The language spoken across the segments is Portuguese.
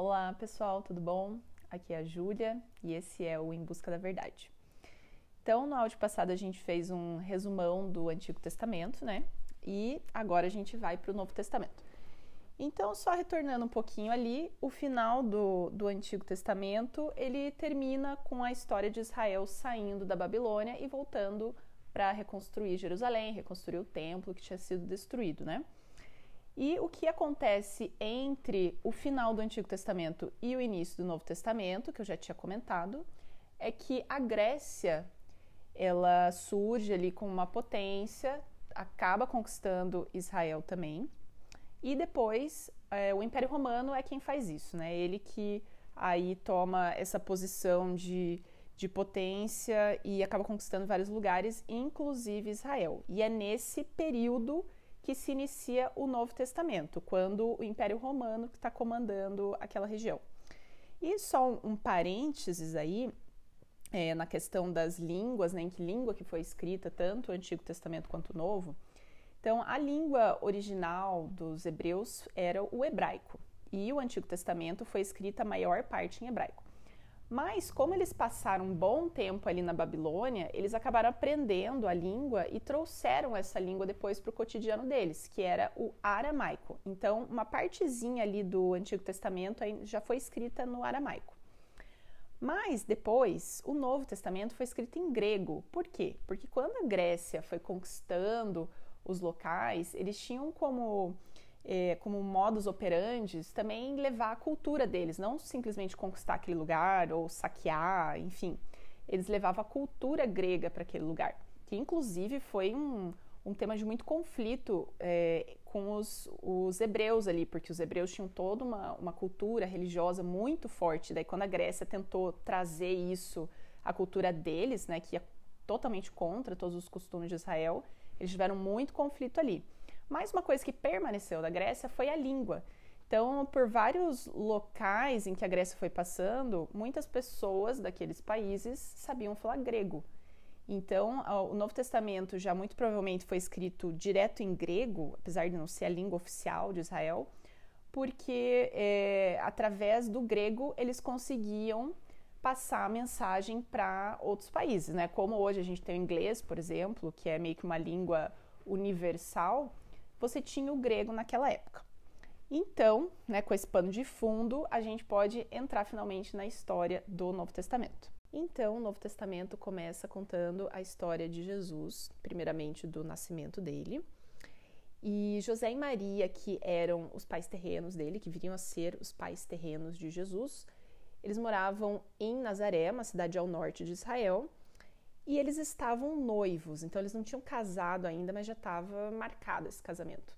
Olá pessoal, tudo bom? Aqui é a Júlia e esse é o Em Busca da Verdade. Então, no áudio passado a gente fez um resumão do Antigo Testamento, né? E agora a gente vai para o Novo Testamento. Então, só retornando um pouquinho ali, o final do, do Antigo Testamento ele termina com a história de Israel saindo da Babilônia e voltando para reconstruir Jerusalém, reconstruir o templo que tinha sido destruído, né? E o que acontece entre o final do Antigo Testamento e o início do Novo Testamento, que eu já tinha comentado, é que a Grécia ela surge ali como uma potência, acaba conquistando Israel também, e depois é, o Império Romano é quem faz isso, né? Ele que aí toma essa posição de, de potência e acaba conquistando vários lugares, inclusive Israel. E é nesse período que se inicia o Novo Testamento, quando o Império Romano está comandando aquela região. E só um, parênteses aí, é, na questão das línguas, né, em que língua que foi escrita, tanto o Antigo Testamento quanto o Novo. Então, a língua original dos hebreus era o hebraico, e o Antigo Testamento foi escrita a maior parte em hebraico. Mas, como eles passaram um bom tempo ali na Babilônia, eles acabaram aprendendo a língua e trouxeram essa língua depois para o cotidiano deles, que era o aramaico. Então, uma partezinha ali do Antigo Testamento já foi escrita no aramaico. Mas depois, o Novo Testamento foi escrito em grego. Por quê? Porque quando a Grécia foi conquistando os locais, eles tinham como é, como modus operandi também levar a cultura deles, não simplesmente conquistar aquele lugar ou saquear, enfim. Eles levavam a cultura grega para aquele lugar, que inclusive foi um, um tema de muito conflito é, com os, os, hebreus ali, porque os hebreus tinham toda uma, uma cultura religiosa muito forte. Daí, quando a Grécia tentou trazer isso, a cultura deles, né, que ia totalmente contra todos os costumes de Israel, eles tiveram muito conflito ali. Mas uma coisa que permaneceu da Grécia foi a língua. Então, por vários locais em que a Grécia foi passando, muitas pessoas daqueles países sabiam falar grego. Então, o Novo Testamento já muito provavelmente foi escrito direto em grego, apesar de não ser a língua oficial de Israel, porque é, através do grego eles conseguiam passar a mensagem para outros países, né? Como hoje a gente tem o inglês, por exemplo, que é meio que uma língua universal você tinha o grego naquela época. Então, né, com esse pano de fundo, a gente pode entrar finalmente na história do Novo Testamento. Então, o Novo Testamento começa contando a história de Jesus, primeiramente do nascimento dele. E José e Maria, que eram os pais terrenos dele, que viriam a ser os pais terrenos de Jesus, eles moravam em Nazaré, uma cidade ao norte de Israel, e eles estavam noivos, então eles não tinham casado ainda, mas já estava marcado esse casamento.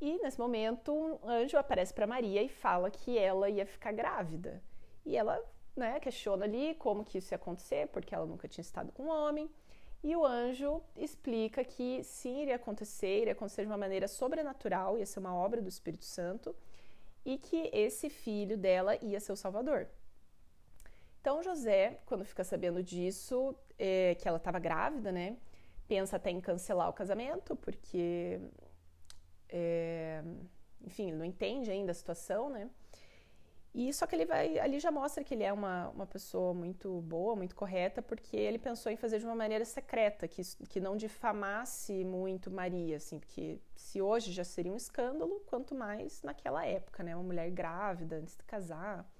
E nesse momento, um anjo aparece para Maria e fala que ela ia ficar grávida. E ela né, questiona ali como que isso ia acontecer, porque ela nunca tinha estado com um homem. E o anjo explica que sim, iria acontecer, iria acontecer de uma maneira sobrenatural, ia ser uma obra do Espírito Santo, e que esse filho dela ia ser o Salvador. Então José, quando fica sabendo disso, é, que ela estava grávida, né? Pensa até em cancelar o casamento, porque, é, enfim, ele não entende ainda a situação, né? E só que ele vai, ali já mostra que ele é uma, uma pessoa muito boa, muito correta, porque ele pensou em fazer de uma maneira secreta, que, que não difamasse muito Maria, assim, porque se hoje já seria um escândalo, quanto mais naquela época, né? Uma mulher grávida antes de casar.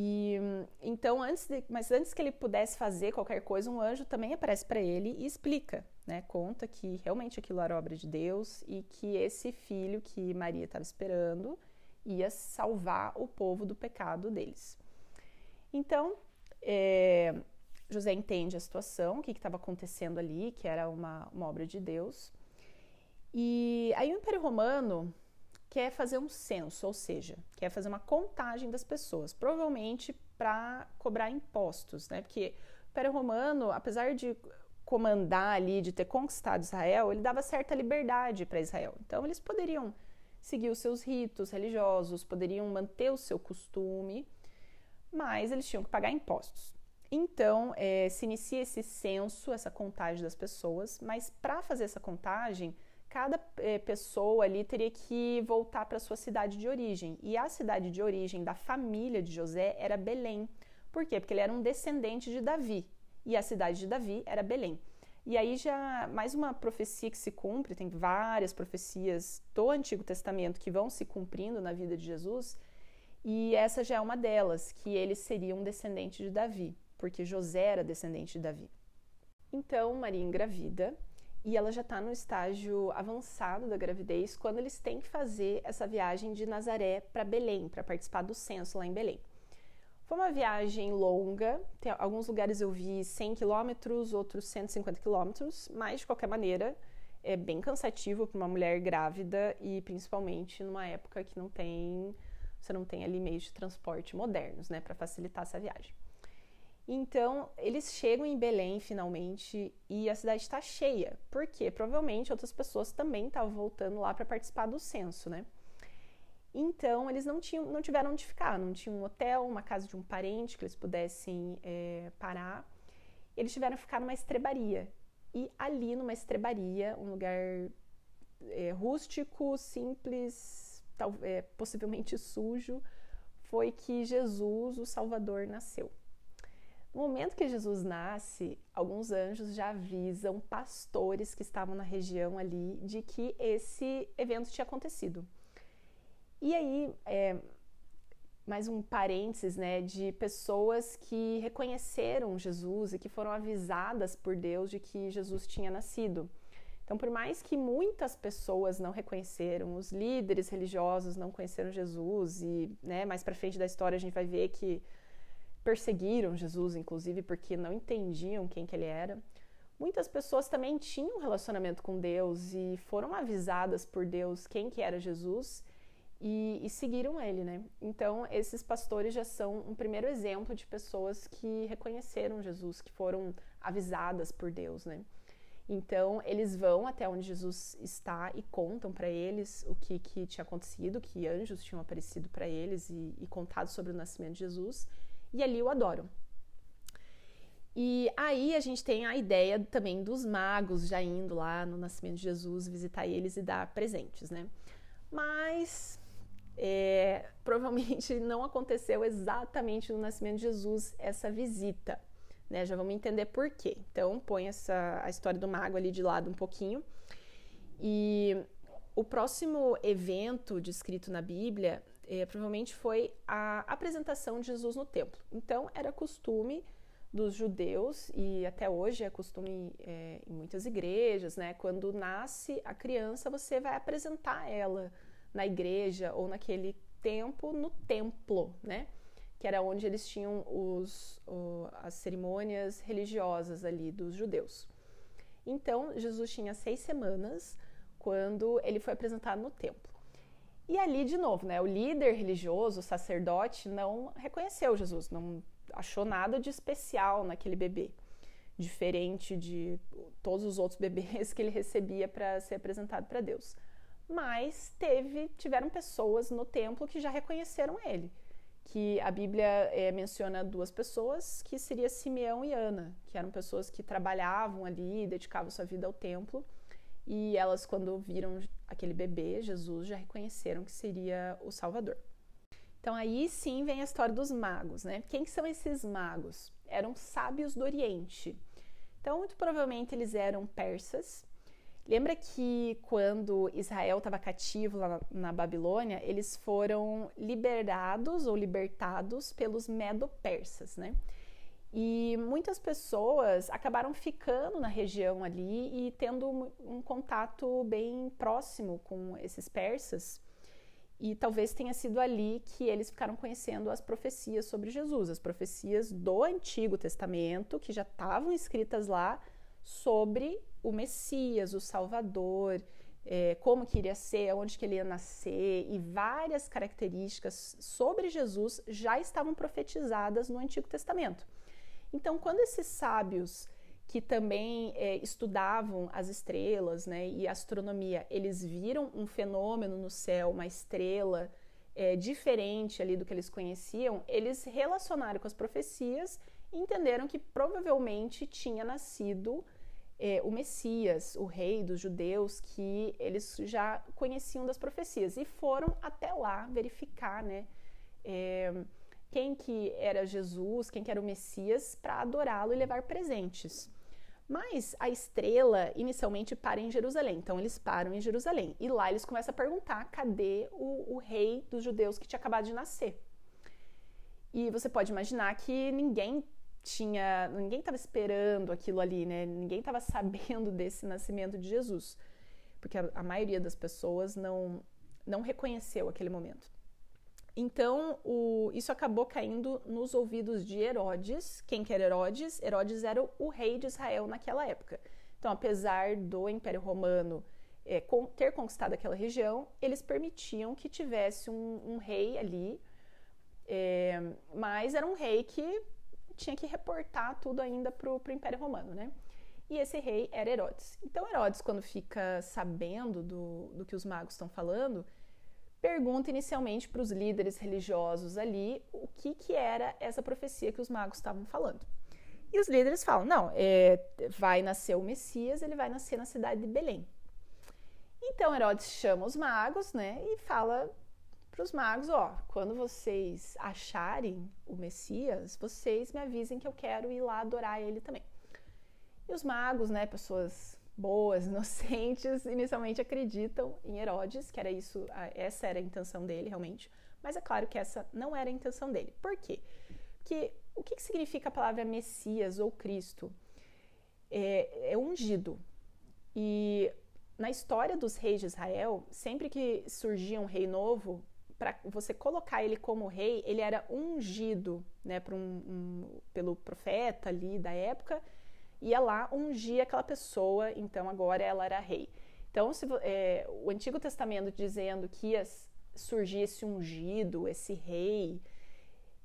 E então, antes de, mas antes que ele pudesse fazer qualquer coisa, um anjo também aparece para ele e explica, né? Conta que realmente aquilo era obra de Deus e que esse filho que Maria estava esperando ia salvar o povo do pecado deles. Então, é, José entende a situação, o que estava acontecendo ali, que era uma, uma obra de Deus. E aí o Império Romano quer fazer um censo, ou seja, quer fazer uma contagem das pessoas, provavelmente para cobrar impostos, né? Porque o Império Romano, apesar de comandar ali, de ter conquistado Israel, ele dava certa liberdade para Israel. Então eles poderiam seguir os seus ritos religiosos, poderiam manter o seu costume, mas eles tinham que pagar impostos. Então, é, se inicia esse censo, essa contagem das pessoas, mas para fazer essa contagem, cada é, pessoa ali teria que voltar para sua cidade de origem. E a cidade de origem da família de José era Belém. Por quê? Porque ele era um descendente de Davi. E a cidade de Davi era Belém. E aí já mais uma profecia que se cumpre, tem várias profecias do Antigo Testamento que vão se cumprindo na vida de Jesus, e essa já é uma delas, que ele seria um descendente de Davi, porque José era descendente de Davi. Então, Maria engravida, e ela já está no estágio avançado da gravidez quando eles têm que fazer essa viagem de Nazaré para Belém, para participar do censo lá em Belém. Foi uma viagem longa, tem alguns lugares eu vi 100 quilômetros, outros 150 quilômetros, mas de qualquer maneira é bem cansativo para uma mulher grávida e principalmente numa época que não tem, você não tem ali meios de transporte modernos, né, para facilitar essa viagem. Então, eles chegam em Belém finalmente e a cidade está cheia, porque provavelmente outras pessoas também estavam voltando lá para participar do censo, né? Então, eles não, tinham, não tiveram onde ficar, não tinham um hotel, uma casa de um parente que eles pudessem é, parar. Eles tiveram que ficar numa estrebaria. E ali, numa estrebaria, um lugar é, rústico, simples, tal, é, possivelmente sujo, foi que Jesus, o Salvador, nasceu. No momento que Jesus nasce, alguns anjos já avisam pastores que estavam na região ali de que esse evento tinha acontecido. E aí, é, mais um parênteses, né, de pessoas que reconheceram Jesus e que foram avisadas por Deus de que Jesus tinha nascido. Então, por mais que muitas pessoas não reconheceram, os líderes religiosos não conheceram Jesus e, né, mais para frente da história a gente vai ver que perseguiram Jesus, inclusive, porque não entendiam quem que ele era. Muitas pessoas também tinham um relacionamento com Deus e foram avisadas por Deus quem que era Jesus e, e, seguiram ele, né? Então, esses pastores já são um primeiro exemplo de pessoas que reconheceram Jesus, que foram avisadas por Deus, né? Então, eles vão até onde Jesus está e contam para eles o que, que tinha acontecido, que anjos tinham aparecido para eles e, e contado sobre o nascimento de Jesus, e ali o adoram. E aí a gente tem a ideia também dos magos já indo lá no nascimento de Jesus visitar eles e dar presentes, né? Mas é, provavelmente não aconteceu exatamente no nascimento de Jesus essa visita. Né? Já vamos entender por quê. Então, põe essa, a história do mago ali de lado um pouquinho. E o próximo evento descrito na Bíblia é, provavelmente foi a apresentação de Jesus no templo. Então, era costume dos judeus, e até hoje é costume é, em muitas igrejas, né? Quando nasce a criança, você vai apresentar ela na igreja ou naquele tempo no templo, né? Que era onde eles tinham os, o, as cerimônias religiosas ali dos judeus. Então, Jesus tinha seis semanas quando ele foi apresentado no templo. E ali, de novo, né, o líder religioso, o sacerdote, não reconheceu Jesus, não achou nada de especial naquele bebê, diferente de todos os outros bebês que ele recebia para ser apresentado para Deus mas teve, tiveram pessoas no templo que já reconheceram ele. Que a Bíblia é, menciona duas pessoas, que seria Simeão e Ana, que eram pessoas que trabalhavam ali, dedicavam sua vida ao templo, e elas, quando viram aquele bebê, Jesus, já reconheceram que seria o Salvador. Então aí sim vem a história dos magos, né? Quem são esses magos? Eram sábios do Oriente. Então, muito provavelmente eles eram persas Lembra que quando Israel estava cativo lá na Babilônia, eles foram liberados ou libertados pelos medo-persas, né? E muitas pessoas acabaram ficando na região ali e tendo um, contato bem próximo com esses persas. E talvez tenha sido ali que eles ficaram conhecendo as profecias sobre Jesus, as profecias do Antigo Testamento, que já estavam escritas lá sobre o Messias, o Salvador, é, como que iria ser, onde que ele ia nascer e várias características sobre Jesus já estavam profetizadas no Antigo Testamento. Então, quando esses sábios que também é, estudavam as estrelas né, e astronomia, eles viram um fenômeno no céu, uma estrela é, diferente ali do que eles conheciam, eles relacionaram com as profecias e entenderam que provavelmente tinha nascido é, o Messias, o rei dos judeus, que eles já conheciam das profecias e foram até lá verificar, né? Quem que era Jesus, quem que era o Messias, para adorá-lo e levar presentes. Mas a estrela inicialmente para em Jerusalém, então eles param em Jerusalém e lá eles começam a perguntar cadê o, o rei dos judeus que tinha acabado de nascer. E você pode imaginar que ninguém tinha, ninguém estava esperando aquilo ali, né? Ninguém estava sabendo desse nascimento de Jesus, porque a, a maioria das pessoas não não reconheceu aquele momento. Então, o, isso acabou caindo nos ouvidos de Herodes. Quem que era Herodes? Herodes era o, rei de Israel naquela época. Então, apesar do Império Romano é, com, ter conquistado aquela região, eles permitiam que tivesse um, um rei ali, é, mas era um rei que tinha que reportar tudo ainda para o Império Romano, né? E esse rei era Herodes. Então, Herodes, quando fica sabendo do, do que os magos estão falando, pergunta inicialmente para os líderes religiosos ali o que, que era essa profecia que os magos estavam falando. E os líderes falam: não, é, vai nascer o Messias, ele vai nascer na cidade de Belém. Então Herodes chama os magos, né, e fala para os magos: ó, quando vocês acharem o Messias, vocês me avisem que eu quero ir lá adorar ele também. E os magos, né, pessoas boas, inocentes, inicialmente acreditam em Herodes, que era isso, essa era a intenção dele realmente. Mas é claro que essa não era a intenção dele. Por quê? Porque o que, significa a palavra Messias ou Cristo? É, é ungido. E na história dos reis de Israel, sempre que surgia um rei novo, para você colocar ele como rei, ele era ungido né, um, um, pelo profeta ali da época ia lá ungir aquela pessoa, então agora ela era rei. Então, se, é, o Antigo Testamento dizendo que ia surgir esse ungido, esse rei,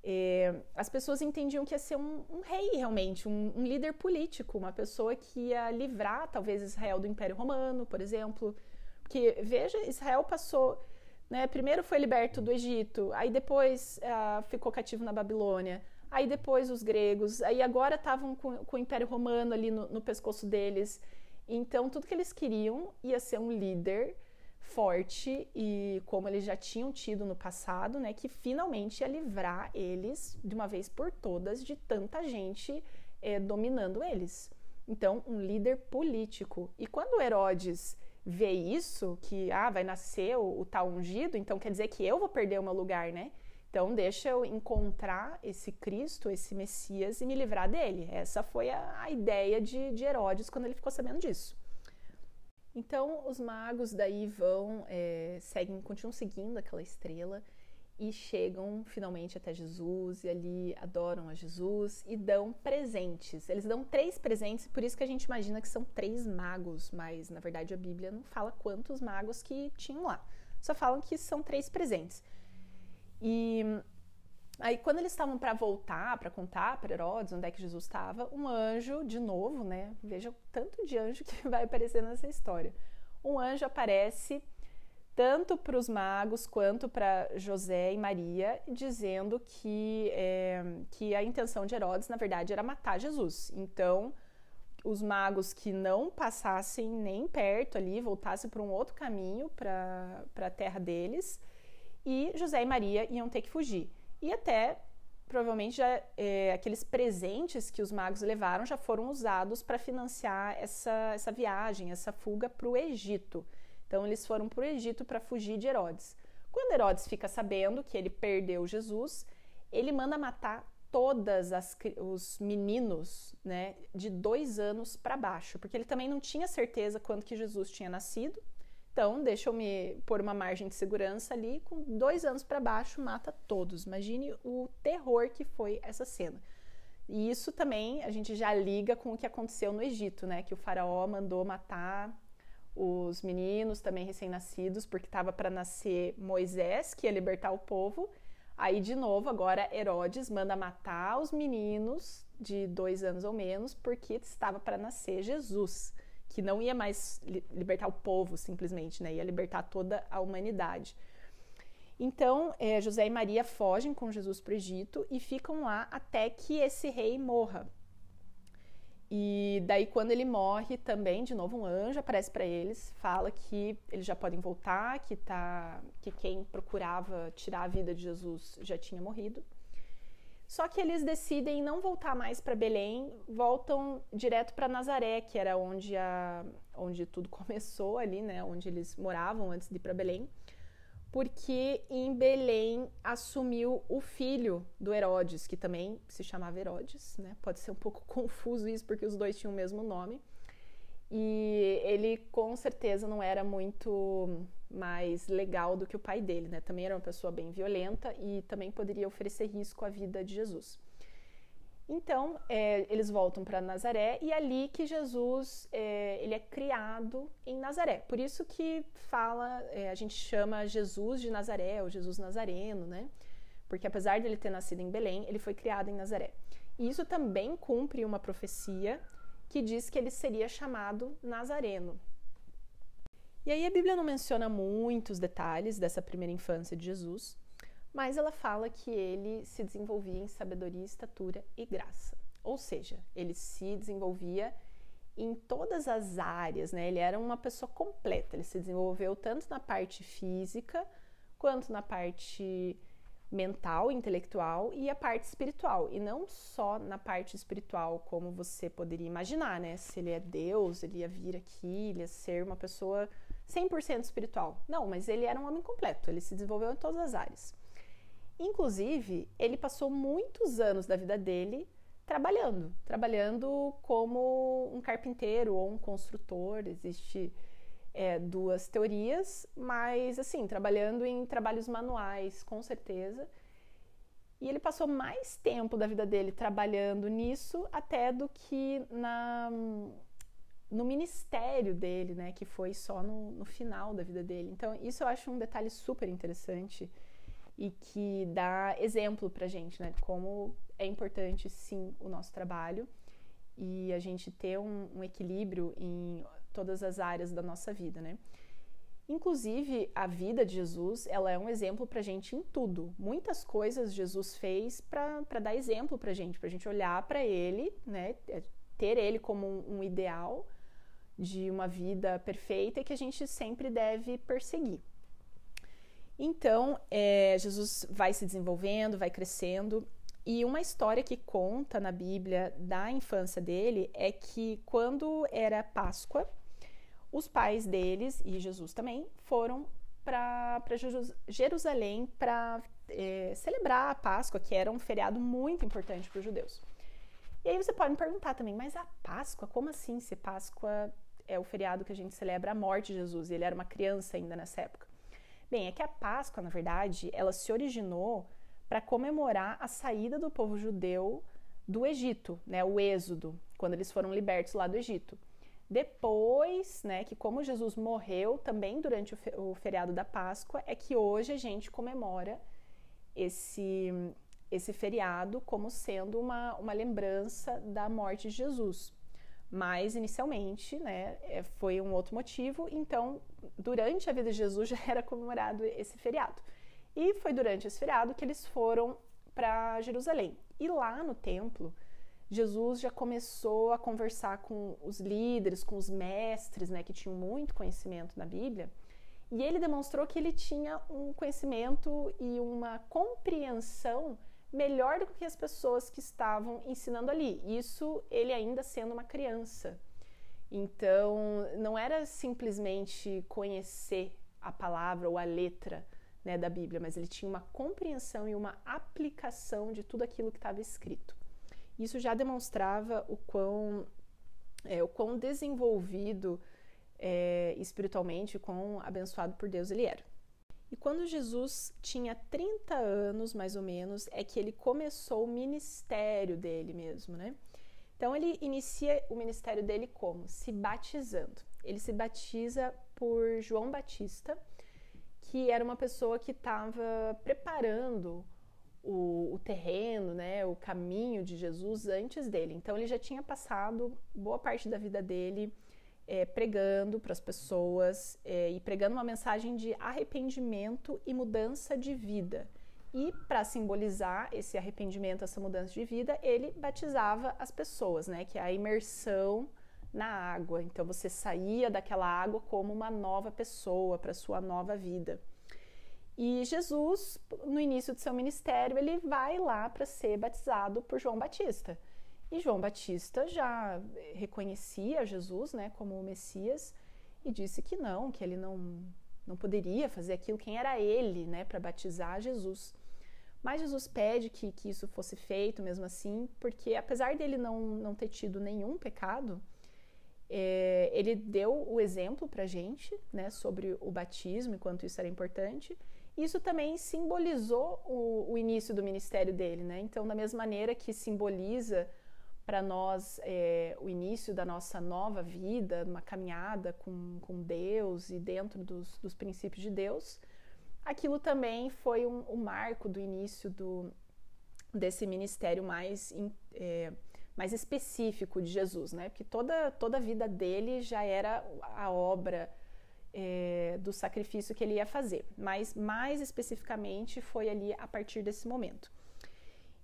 é, as pessoas entendiam que ia ser um, um rei realmente, um, um, líder político, uma pessoa que ia livrar talvez Israel do Império Romano, por exemplo. Porque, veja, Israel passou. Né, primeiro foi liberto do Egito, aí depois uh, ficou cativo na Babilônia aí depois os gregos, aí agora estavam com, com, o Império Romano ali no, no pescoço deles. Então, tudo que eles queriam ia ser um líder forte e como eles já tinham tido no passado, né, que finalmente ia livrar eles de uma vez por todas de tanta gente é, dominando eles. Então, um líder político. E quando Herodes vê isso, que ah, vai nascer o, o tal ungido, então quer dizer que eu vou perder o meu lugar, né? Então, deixa eu encontrar esse Cristo, esse Messias e me livrar dele. Essa foi a, a ideia de, de, Herodes quando ele ficou sabendo disso. Então, os magos daí vão, é, seguem, continuam seguindo aquela estrela e chegam finalmente até Jesus e ali adoram a Jesus e dão presentes. Eles dão três presentes, por isso que a gente imagina que são três magos, mas na verdade a Bíblia não fala quantos magos que tinham lá. Só falam que são três presentes. E aí, quando eles estavam para voltar, para contar para Herodes onde é que Jesus estava, um anjo, de novo, né? Veja o tanto de anjo que vai aparecer nessa história. Um anjo aparece tanto para os magos quanto para José e Maria, dizendo que, é, que a intenção de Herodes, na verdade, era matar Jesus. Então, os magos que não passassem nem perto ali, voltassem para um outro caminho para a terra deles, e José e Maria iam ter que fugir. E até provavelmente já é, aqueles presentes que os magos levaram já foram usados para financiar essa, essa viagem, essa fuga para o Egito. Então eles foram para o Egito para fugir de Herodes. Quando Herodes fica sabendo que ele perdeu Jesus, ele manda matar todas as, os meninos, né, de dois anos para baixo, porque ele também não tinha certeza quando que Jesus tinha nascido. Então, deixa eu me pôr uma margem de segurança ali, com dois anos para baixo, mata todos. Imagine o terror que foi essa cena. E isso também a gente já liga com o que aconteceu no Egito, né? Que o faraó mandou matar os meninos também recém-nascidos, porque estava para nascer Moisés, que ia libertar o povo. Aí, de novo, agora Herodes manda matar os meninos de dois anos ou menos, porque estava para nascer Jesus que não ia mais libertar o povo simplesmente, né? ia libertar toda a humanidade. Então, é, José e Maria fogem com Jesus para o Egito e ficam lá até que esse rei morra. E daí, quando ele morre, também, de novo, um anjo aparece para eles, fala que eles já podem voltar, que, tá, que quem procurava tirar a vida de Jesus já tinha morrido. Só que eles decidem não voltar mais para Belém, voltam direto para Nazaré, que era onde, a, onde tudo começou ali, né? Onde eles moravam antes de ir para Belém porque em Belém assumiu o filho do Herodes, que também se chamava Herodes, né? Pode ser um pouco confuso isso, porque os dois tinham o mesmo nome. E ele com certeza não era muito mais legal do que o pai dele, né? Também era uma pessoa bem violenta e também poderia oferecer risco à vida de Jesus. Então, é, eles voltam para Nazaré e é ali que Jesus é, ele é criado em Nazaré. Por isso que fala, é, a gente chama Jesus de Nazaré, ou Jesus Nazareno, né? Porque apesar de ele ter nascido em Belém, ele foi criado em Nazaré. E isso também cumpre uma profecia que diz que ele seria chamado Nazareno. E aí a Bíblia não menciona muitos detalhes dessa primeira infância de Jesus, mas ela fala que ele se desenvolvia em sabedoria, estatura e graça. Ou seja, ele se desenvolvia em todas as áreas, né? Ele era uma pessoa completa, ele se desenvolveu tanto na parte física quanto na parte mental, intelectual e a parte espiritual. E não só na parte espiritual, como você poderia imaginar, né? Se ele é Deus, ele ia vir aqui, ele ia ser uma pessoa 100% espiritual. Não, mas ele era um homem completo, ele se desenvolveu em todas as áreas. Inclusive, ele passou muitos anos da vida dele trabalhando, trabalhando como um carpinteiro ou um construtor. Existe é, duas teorias, mas assim, trabalhando em trabalhos manuais, com certeza. E ele passou mais tempo da vida dele trabalhando nisso até do que na, no ministério dele, né? Que foi só no, no final da vida dele. Então, isso eu acho um detalhe super interessante e que dá exemplo para gente, né? Como é importante, sim, o nosso trabalho e a gente ter um, um equilíbrio em todas as áreas da nossa vida, né? Inclusive, a vida de Jesus, ela é um exemplo para gente em tudo. Muitas coisas Jesus fez para dar exemplo para gente, para gente olhar para ele, né? É, ter ele como um, um ideal de uma vida perfeita que a gente sempre deve perseguir. Então, é, Jesus vai se desenvolvendo, vai crescendo. E uma história que conta na Bíblia da infância dele é que quando era Páscoa, os pais deles e Jesus também foram para Jerusalém para é, celebrar a Páscoa, que era um feriado muito importante para os judeus. E aí você pode me perguntar também, mas a Páscoa, como assim? Se Páscoa é o feriado que a gente celebra a morte de Jesus, e ele era uma criança ainda nessa época. Bem, é que a Páscoa, na verdade, ela se originou para comemorar a saída do povo judeu do Egito, né, o êxodo, quando eles foram libertos lá do Egito. Depois, né, que como Jesus morreu também durante o feriado da Páscoa, é que hoje a gente comemora esse, esse feriado como sendo uma, uma lembrança da morte de Jesus. Mas inicialmente, né, é, foi um outro motivo, então durante a vida de Jesus já era comemorado esse feriado. E foi durante esse feriado que eles foram para Jerusalém. E lá no templo, Jesus já começou a conversar com os líderes, com os mestres, né, que tinham muito conhecimento na Bíblia. E ele demonstrou que ele tinha um conhecimento e uma compreensão melhor do que as pessoas que estavam ensinando ali. Isso ele ainda sendo uma criança. Então, não era simplesmente conhecer a palavra ou a letra né, da Bíblia, mas ele tinha uma compreensão e uma aplicação de tudo aquilo que estava escrito. Isso já demonstrava o quão, é, o quão desenvolvido é, espiritualmente, o quão abençoado por Deus ele era. E quando Jesus tinha 30 anos, mais ou menos, é que ele começou o ministério dele mesmo, né? Então ele inicia o ministério dele como? Se batizando. Ele se batiza por João Batista, que era uma pessoa que estava preparando o, o, terreno, né, o caminho de Jesus antes dele. Então ele já tinha passado boa parte da vida dele é, pregando para as pessoas é, e pregando uma mensagem de arrependimento e mudança de vida. E para simbolizar esse arrependimento, essa mudança de vida, ele batizava as pessoas, né? Que é a imersão na água. Então você saía daquela água como uma nova pessoa para sua nova vida. E Jesus, no início de seu ministério, ele vai lá para ser batizado por João Batista. E João Batista já reconhecia Jesus, né, como o Messias e disse que não, que ele não não poderia fazer aquilo, quem era ele, né, para batizar Jesus. Mas Jesus pede que, que isso fosse feito mesmo assim, porque apesar dele não, não ter tido nenhum pecado, é, ele deu o exemplo para gente né, sobre o batismo e quanto isso era importante. Isso também simbolizou o, o início do ministério dele. Né? Então, da mesma maneira que simboliza para nós é, o início da nossa nova vida, uma caminhada com, com Deus e dentro dos, dos princípios de Deus, aquilo também foi um, um marco do início do, desse ministério mais, é, mais específico de Jesus, né? Porque toda, toda a vida dele já era a obra é, do sacrifício que ele ia fazer, mas mais especificamente foi ali a partir desse momento.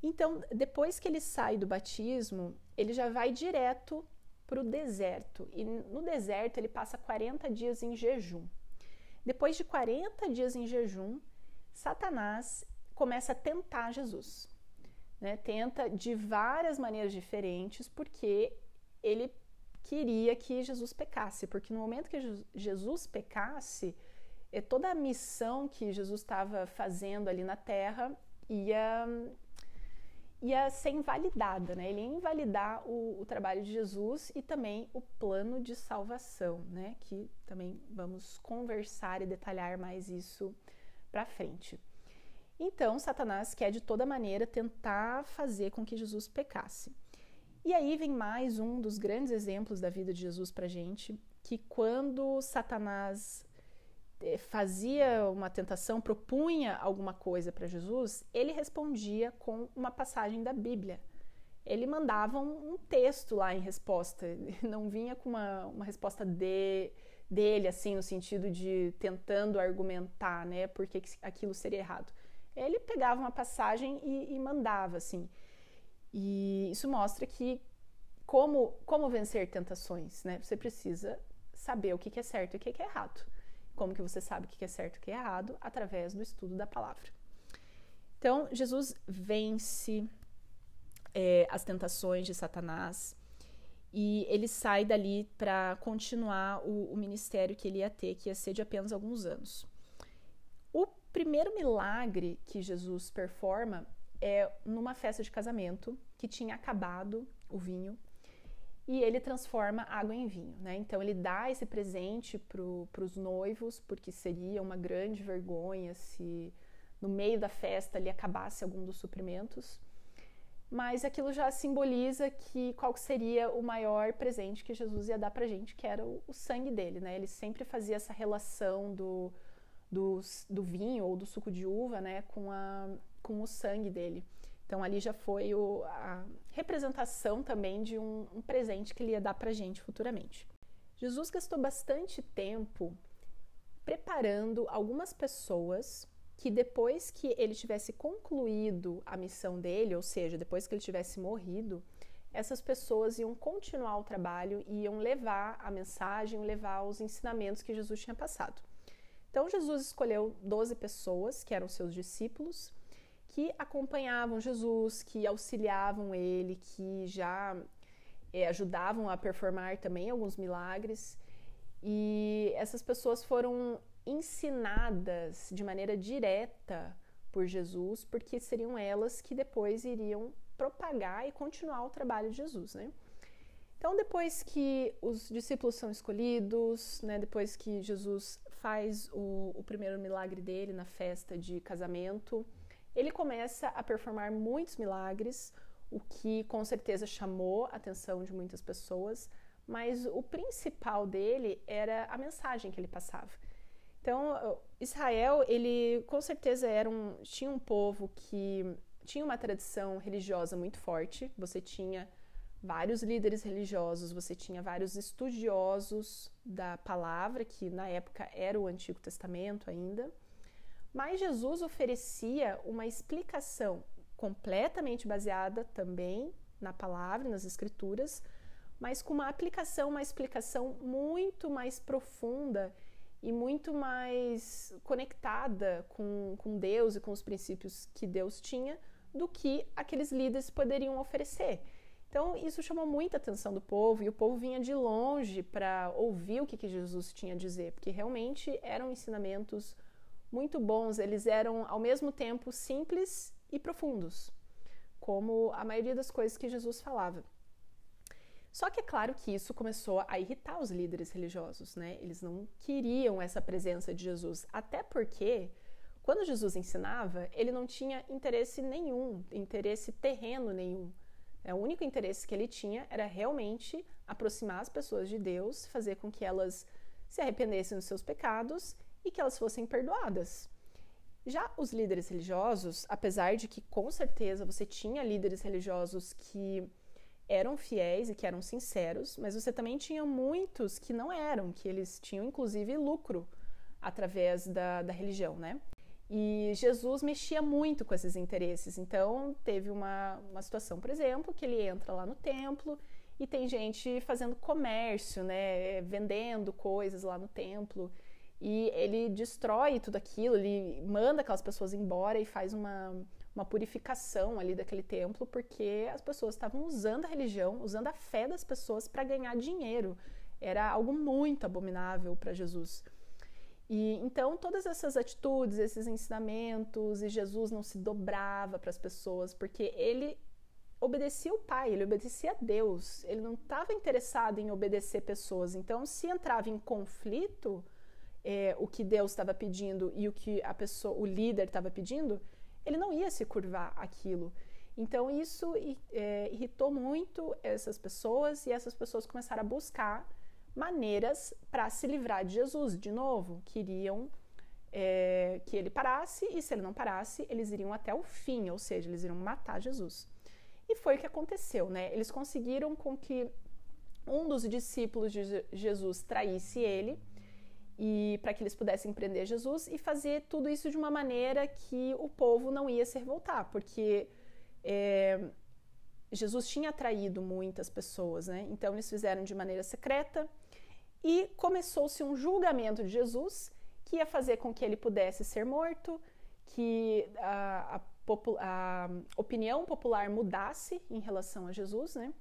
Então, depois que ele sai do batismo, ele já vai direto para o deserto. E no deserto ele passa 40 dias em jejum. Depois de 40 dias em jejum, Satanás começa a tentar Jesus. Né? Tenta de várias maneiras diferentes, porque ele queria que Jesus pecasse. Porque no momento que Jesus pecasse, é toda a missão que Jesus estava fazendo ali na terra ia ia ser invalidada, né? Ele ia invalidar o, o, trabalho de Jesus e também o plano de salvação, né? Que também vamos conversar e detalhar mais isso para frente. Então, Satanás quer de toda maneira tentar fazer com que Jesus pecasse. E aí vem mais um dos grandes exemplos da vida de Jesus para gente, que quando Satanás eh, fazia uma tentação, propunha alguma coisa para Jesus, ele respondia com uma passagem da Bíblia. Ele mandava um, texto lá em resposta, não vinha com uma, uma resposta de, dele, assim, no sentido de tentando argumentar, né, porque aquilo seria errado. Ele pegava uma passagem e, e mandava, assim. E isso mostra que como, como vencer tentações, né? Você precisa saber o que é certo e o que é errado. Como que você sabe o que é certo e o que é errado? Através do estudo da palavra. Então, Jesus vence é, as tentações de Satanás e ele sai dali para continuar o, o, ministério que ele ia ter, que ia ser de apenas alguns anos. O primeiro milagre que Jesus performa é numa festa de casamento que tinha acabado o vinho e ele transforma água em vinho, né? Então ele dá esse presente para os noivos, porque seria uma grande vergonha se no meio da festa ele acabasse algum dos suprimentos. Mas aquilo já simboliza que qual seria o maior presente que Jesus ia dar para gente, que era o, o, sangue dele, né? Ele sempre fazia essa relação do, do, do vinho ou do suco de uva, né, com, a, com o sangue dele. Então ali já foi o, a representação também de um, um presente que ele ia dar para a gente futuramente. Jesus gastou bastante tempo preparando algumas pessoas que depois que ele tivesse concluído a missão dele, ou seja, depois que ele tivesse morrido, essas pessoas iam continuar o trabalho e iam levar a mensagem, levar os ensinamentos que Jesus tinha passado. Então Jesus escolheu 12 pessoas que eram seus discípulos que acompanhavam Jesus, que auxiliavam ele, que já é, ajudavam a performar também alguns milagres. E essas pessoas foram ensinadas de maneira direta por Jesus, porque seriam elas que depois iriam propagar e continuar o trabalho de Jesus, né? Então, depois que os discípulos são escolhidos, né, depois que Jesus faz o, o primeiro milagre dele na festa de casamento, ele começa a performar muitos milagres, o que com certeza chamou a atenção de muitas pessoas, mas o principal dele era a mensagem que ele passava. Então, Israel, ele com certeza era um, tinha um povo que tinha uma tradição religiosa muito forte. Você tinha vários líderes religiosos, você tinha vários estudiosos da palavra, que na época era o Antigo Testamento ainda. Mas Jesus oferecia uma explicação completamente baseada também na palavra, nas escrituras, mas com uma aplicação, uma explicação muito mais profunda e muito mais conectada com, com Deus e com os princípios que Deus tinha do que aqueles líderes poderiam oferecer. Então, isso chamou muita atenção do povo e o povo vinha de longe para ouvir o que, que Jesus tinha a dizer, porque realmente eram ensinamentos muito bons, eles eram ao mesmo tempo simples e profundos, como a maioria das coisas que Jesus falava. Só que é claro que isso começou a irritar os líderes religiosos, né? Eles não queriam essa presença de Jesus, até porque quando Jesus ensinava, ele não tinha interesse nenhum, interesse terreno nenhum. É, o único interesse que ele tinha era realmente aproximar as pessoas de Deus, fazer com que elas se arrependessem dos seus pecados e que elas fossem perdoadas. Já os líderes religiosos, apesar de que com certeza você tinha líderes religiosos que eram fiéis e que eram sinceros, mas você também tinha muitos que não eram, que eles tinham inclusive lucro através da, da religião, né? E Jesus mexia muito com esses interesses. Então, teve uma, uma situação, por exemplo, que ele entra lá no templo e tem gente fazendo comércio, né? Vendendo coisas lá no templo. E ele destrói tudo aquilo, ele manda aquelas pessoas embora e faz uma, uma purificação ali daquele templo, porque as pessoas estavam usando a religião, usando a fé das pessoas para ganhar dinheiro. Era algo muito abominável para Jesus. E então todas essas atitudes, esses ensinamentos, e Jesus não se dobrava para as pessoas, porque ele obedecia o Pai, ele obedecia a Deus, ele não estava interessado em obedecer pessoas. Então, se entrava em conflito é, o que Deus estava pedindo e o que a pessoa, o líder estava pedindo, ele não ia se curvar aquilo. Então, isso é, irritou muito essas pessoas e essas pessoas começaram a buscar maneiras para se livrar de Jesus. De novo, queriam é, que ele parasse e se ele não parasse, eles iriam até o fim, ou seja, eles iriam matar Jesus. E foi o que aconteceu, né? Eles conseguiram com que um dos discípulos de Jesus traísse ele e para que eles pudessem prender Jesus e fazer tudo isso de uma maneira que o povo não ia se revoltar, porque é, Jesus tinha atraído muitas pessoas, né? Então eles fizeram de maneira secreta e começou-se um julgamento de Jesus que ia fazer com que ele pudesse ser morto, que a, a, a opinião popular mudasse em relação a Jesus, né?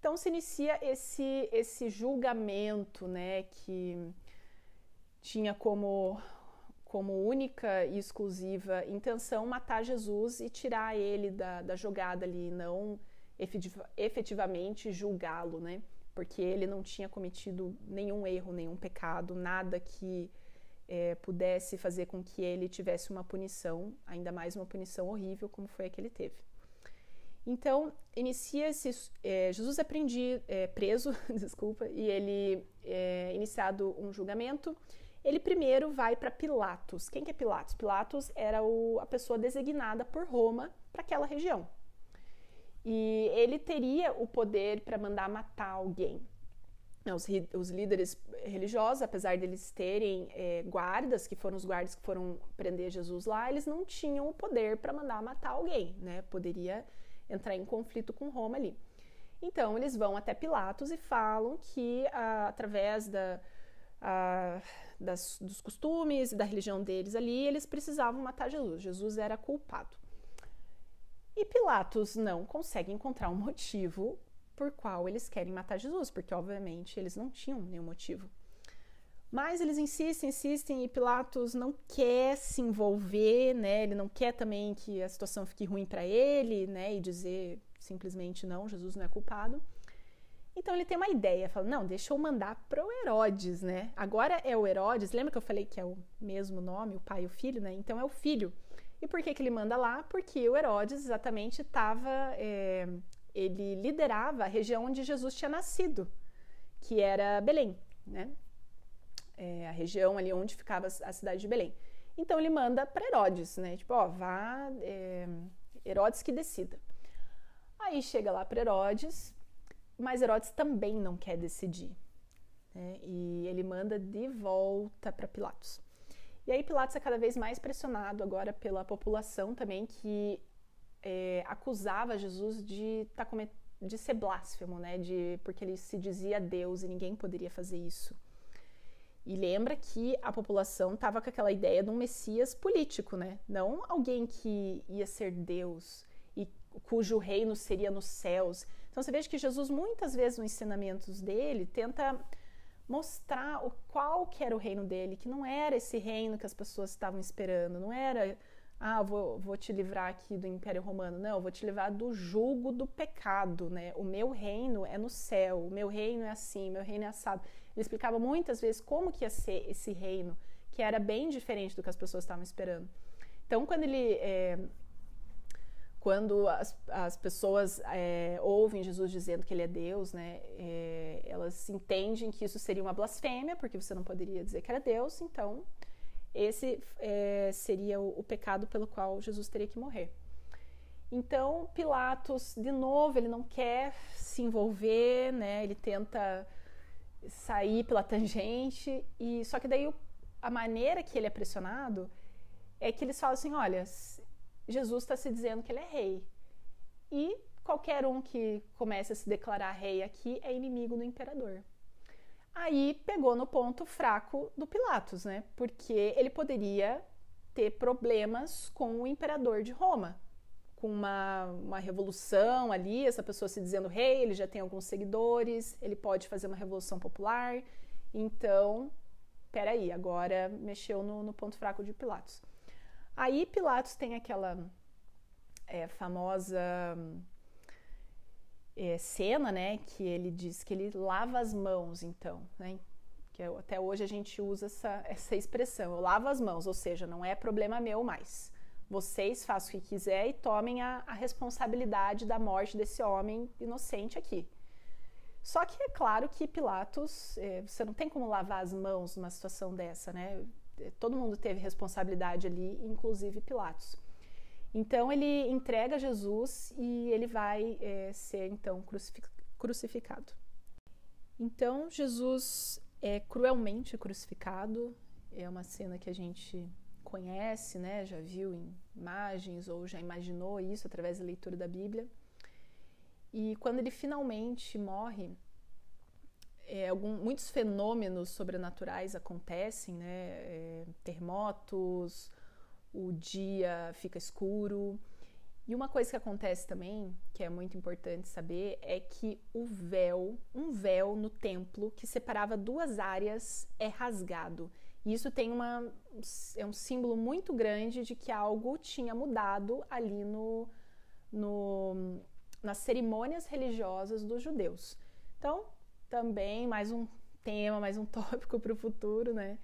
Então se inicia esse esse julgamento, né? Que tinha como como única e exclusiva intenção matar Jesus e tirar ele da, da jogada ali, não efetivamente julgá-lo, né? Porque ele não tinha cometido nenhum erro, nenhum pecado, nada que é, pudesse fazer com que ele tivesse uma punição, ainda mais uma punição horrível como foi a que ele teve. Então, inicia-se. É, Jesus é, prendi, é preso, desculpa, e ele é iniciado um julgamento. Ele primeiro vai para Pilatos. Quem que é Pilatos? Pilatos era o, a pessoa designada por Roma para aquela região. E ele teria o poder para mandar matar alguém. Os, os, líderes religiosos, apesar deles terem é, guardas, que foram os guardas que foram prender Jesus lá, eles não tinham o poder para mandar matar alguém, né? Poderia entrar em conflito com Roma ali. Então, eles vão até Pilatos e falam que, ah, através da, ah, das, dos costumes e da religião deles ali, eles precisavam matar Jesus. Jesus era culpado. E Pilatos não consegue encontrar um motivo por qual eles querem matar Jesus, porque obviamente eles não tinham nenhum motivo. Mas eles insistem, insistem e Pilatos não quer se envolver, né? Ele não quer também que a situação fique ruim para ele, né? E dizer simplesmente não, Jesus não é culpado. Então ele tem uma ideia, fala: "Não, deixa eu mandar para o Herodes, né? Agora é o Herodes, lembra que eu falei que é o mesmo nome, o pai e o filho, né? Então é o filho. E por que, que ele manda lá? Porque o Herodes exatamente estava. É, ele liderava a região onde Jesus tinha nascido, que era Belém, né? É, a região ali onde ficava a cidade de Belém. Então ele manda para Herodes, né? Tipo, ó, vá, é, Herodes que decida. Aí chega lá para Herodes, mas Herodes também não quer decidir. Né? E ele manda de volta para Pilatos. E aí Pilatos é cada vez mais pressionado agora pela população também que é, acusava Jesus de, tá de ser blasfemo, né? De, porque ele se dizia Deus e ninguém poderia fazer isso. E lembra que a população estava com aquela ideia de um Messias político, né? Não alguém que ia ser Deus e cujo reino seria nos céus. Então você veja que Jesus muitas vezes nos ensinamentos dele tenta mostrar o qual que era o reino dele, que não era esse reino que as pessoas estavam esperando, não era ah, vou, vou te livrar aqui do Império Romano. Não, vou te livrar do jugo do pecado, né? O meu reino é no céu, o meu reino é assim, o meu reino é assado. Ele explicava muitas vezes como que ia ser esse reino, que era bem diferente do que as pessoas estavam esperando. Então, quando ele é, quando as, as pessoas é, ouvem Jesus dizendo que ele é Deus, né, é, elas entendem que isso seria uma blasfêmia, porque você não poderia dizer que era Deus, então esse é, seria o, o, pecado pelo qual Jesus teria que morrer. Então Pilatos, de novo, ele não quer se envolver, né, ele tenta sair pela tangente, e só que daí a maneira que ele é pressionado é que eles falam assim, olha, Jesus está se dizendo que ele é rei. E qualquer um que comece a se declarar rei aqui é inimigo do imperador. Aí pegou no ponto fraco do Pilatos, né? Porque ele poderia ter problemas com o imperador de Roma, com uma, uma revolução ali, essa pessoa se dizendo rei, ele já tem alguns seguidores, ele pode fazer uma revolução popular. Então, peraí, agora mexeu no, no ponto fraco de Pilatos. Aí Pilatos tem aquela é, famosa é, cena, né, que ele diz que ele lava as mãos, então, né, que até hoje a gente usa essa, essa expressão, eu lavo as mãos, ou seja, não é problema meu mais. Vocês façam o que quiser e tomem a, a responsabilidade da morte desse homem inocente aqui. Só que é claro que Pilatos, é, você não tem como lavar as mãos numa situação dessa, né? Todo mundo teve responsabilidade ali, inclusive Pilatos. Então ele entrega Jesus e ele vai é, ser então crucificado. Então Jesus é cruelmente crucificado. É uma cena que a gente conhece, né? Já viu em imagens ou já imaginou isso através da leitura da Bíblia. E quando ele finalmente morre, é, algum, muitos fenômenos sobrenaturais acontecem, né? É, terremotos, o dia fica escuro. E uma coisa que acontece também, que é muito importante saber, é que o véu, um véu no templo que separava duas áreas é rasgado. E isso tem uma, é um símbolo muito grande de que algo tinha mudado ali no, no, nas cerimônias religiosas dos judeus. Então, também mais um tema, mais um tópico para o futuro, né?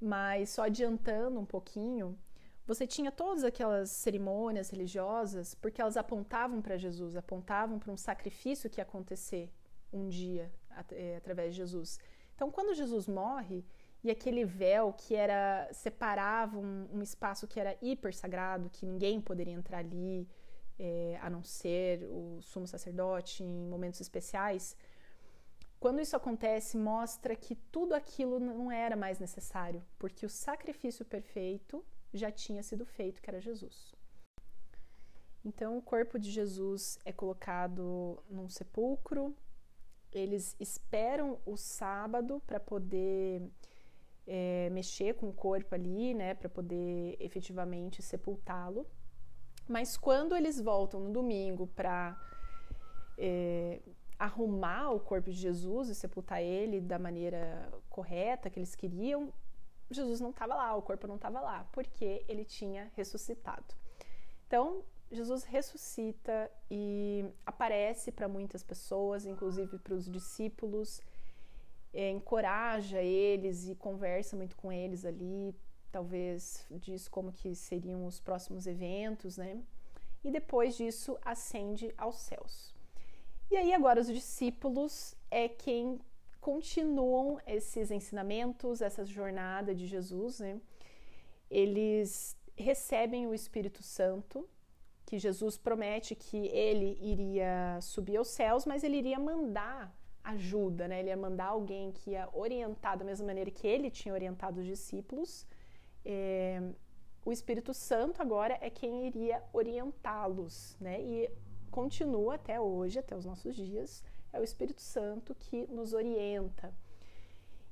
Mas só adiantando um pouquinho, você tinha todas aquelas cerimônias religiosas porque elas apontavam para Jesus, apontavam para um sacrifício que ia acontecer um dia é, através de Jesus. Então, quando Jesus morre e aquele véu que era separava um, um espaço que era hiper sagrado, que ninguém poderia entrar ali, é, a não ser o sumo sacerdote em momentos especiais, quando isso acontece, mostra que tudo aquilo não era mais necessário, porque o sacrifício perfeito já tinha sido feito, que era Jesus. Então, o corpo de Jesus é colocado num sepulcro, eles esperam o sábado para poder é, mexer com o corpo ali, né, para poder efetivamente sepultá-lo. Mas quando eles voltam no domingo para é, arrumar o corpo de Jesus e sepultar ele da maneira correta que eles queriam, Jesus não estava lá, o corpo não estava lá, porque ele tinha ressuscitado. Então, Jesus ressuscita e aparece para muitas pessoas, inclusive para os discípulos, é, encoraja eles e conversa muito com eles ali, talvez diz como que seriam os próximos eventos, né? E depois disso ascende aos céus. E aí agora os discípulos é quem continuam esses ensinamentos, essa jornada de Jesus, né? Eles recebem o Espírito Santo, que Jesus promete que ele iria subir aos céus, mas ele iria mandar ajuda, né? Ele ia mandar alguém que ia orientar da mesma maneira que ele tinha orientado os discípulos é, o Espírito Santo agora é quem iria orientá-los, né? E continua até hoje, até os nossos dias, é o Espírito Santo que nos orienta.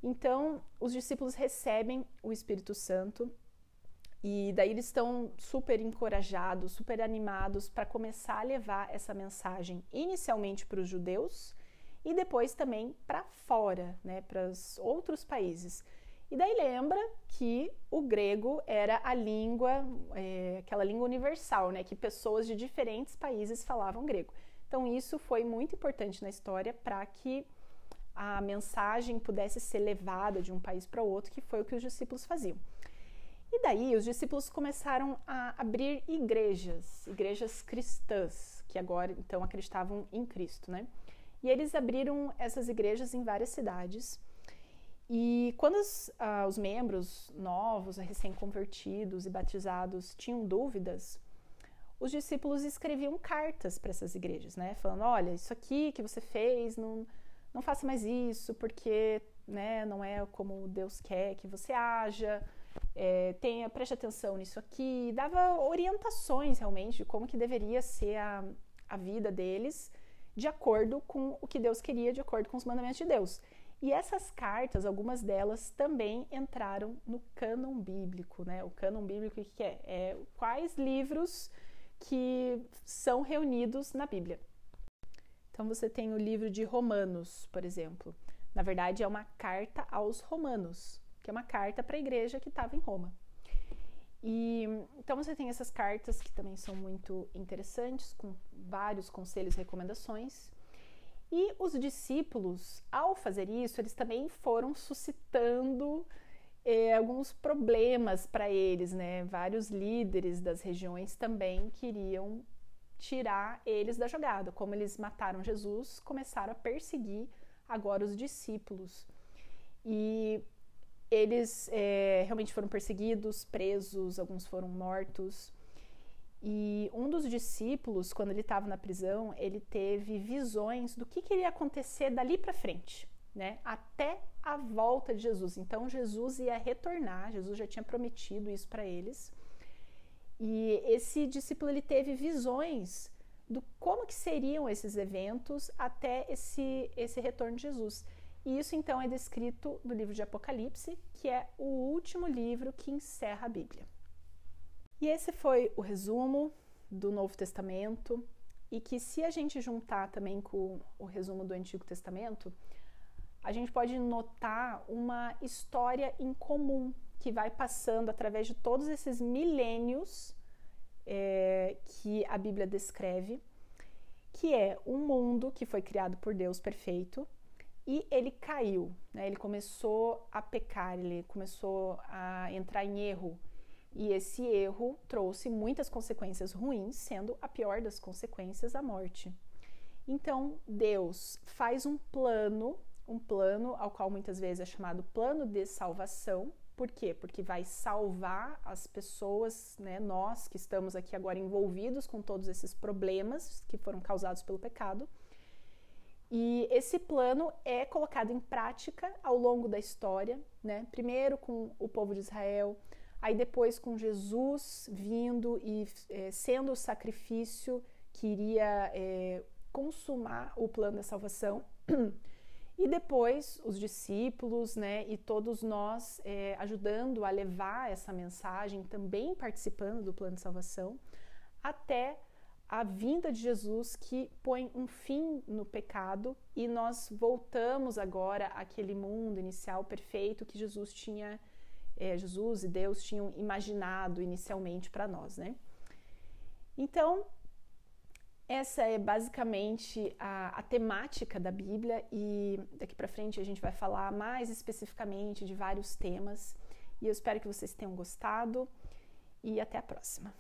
Então, os discípulos recebem o Espírito Santo e daí eles estão super encorajados, super animados para começar a levar essa mensagem inicialmente para os judeus e depois também para fora, né, para os outros países. E daí lembra que o grego era a língua, é, aquela língua universal, né, que pessoas de diferentes países falavam grego. Então isso foi muito importante na história para que a mensagem pudesse ser levada de um país para outro, que foi o que os discípulos faziam. E daí os discípulos começaram a abrir igrejas, igrejas cristãs, que agora então acreditavam em Cristo, né? E eles abriram essas igrejas em várias cidades. E quando os, ah, os membros novos, recém-convertidos e batizados tinham dúvidas, os discípulos escreviam cartas para essas igrejas, né? Falando: olha, isso aqui que você fez não não faça mais isso porque né, não é como Deus quer que você haja, é, tenha, preste atenção nisso aqui, dava orientações realmente de como que deveria ser a, a vida deles de acordo com o que Deus queria, de acordo com os mandamentos de Deus. E essas cartas, algumas delas também entraram no cânon bíblico, né? O cânon bíblico o que é? É quais livros que são reunidos na Bíblia. Então você tem o livro de Romanos, por exemplo. Na verdade, é uma carta aos romanos, que é uma carta para a igreja que estava em Roma. E então você tem essas cartas que também são muito interessantes, com vários conselhos e recomendações. E os discípulos, ao fazer isso, eles também foram suscitando eh, alguns problemas para eles, né? Vários líderes das regiões também queriam tirar eles da jogada. Como eles mataram Jesus, começaram a perseguir agora os discípulos. E eles é, realmente foram perseguidos, presos, alguns foram mortos. E um dos discípulos, quando ele estava na prisão, ele teve visões do que, que iria acontecer dali para frente, né? Até a volta de Jesus. Então Jesus ia retornar, Jesus já tinha prometido isso para eles. E esse discípulo ele teve visões do como que seriam esses eventos até esse esse retorno de Jesus. E isso então é descrito no livro de Apocalipse, que é o último livro que encerra a Bíblia. E esse foi o resumo do Novo Testamento e que se a gente juntar também com o resumo do Antigo Testamento, a gente pode notar uma história em comum que vai passando através de todos esses milênios é, que a Bíblia descreve, que é um mundo que foi criado por Deus perfeito e ele caiu, né? ele começou a pecar, ele começou a entrar em erro. E esse erro trouxe muitas consequências ruins, sendo a pior das consequências a morte. Então, Deus faz um plano, um plano ao qual muitas vezes é chamado plano de salvação, por quê? Porque vai salvar as pessoas, né, nós que estamos aqui agora envolvidos com todos esses problemas que foram causados pelo pecado. E esse plano é colocado em prática ao longo da história, né? Primeiro com o povo de Israel, aí depois com Jesus vindo e é, sendo o sacrifício que iria é, consumar o plano da salvação. E depois os discípulos, né, e todos nós é, ajudando a levar essa mensagem, também participando do plano de salvação, até a vinda de Jesus que põe um fim no pecado e nós voltamos agora àquele mundo inicial perfeito que Jesus tinha, é, Jesus e Deus tinham imaginado inicialmente para nós, né? Então, essa é basicamente a, a, temática da Bíblia e daqui para frente a gente vai falar mais especificamente de vários temas. E eu espero que vocês tenham gostado e até a próxima.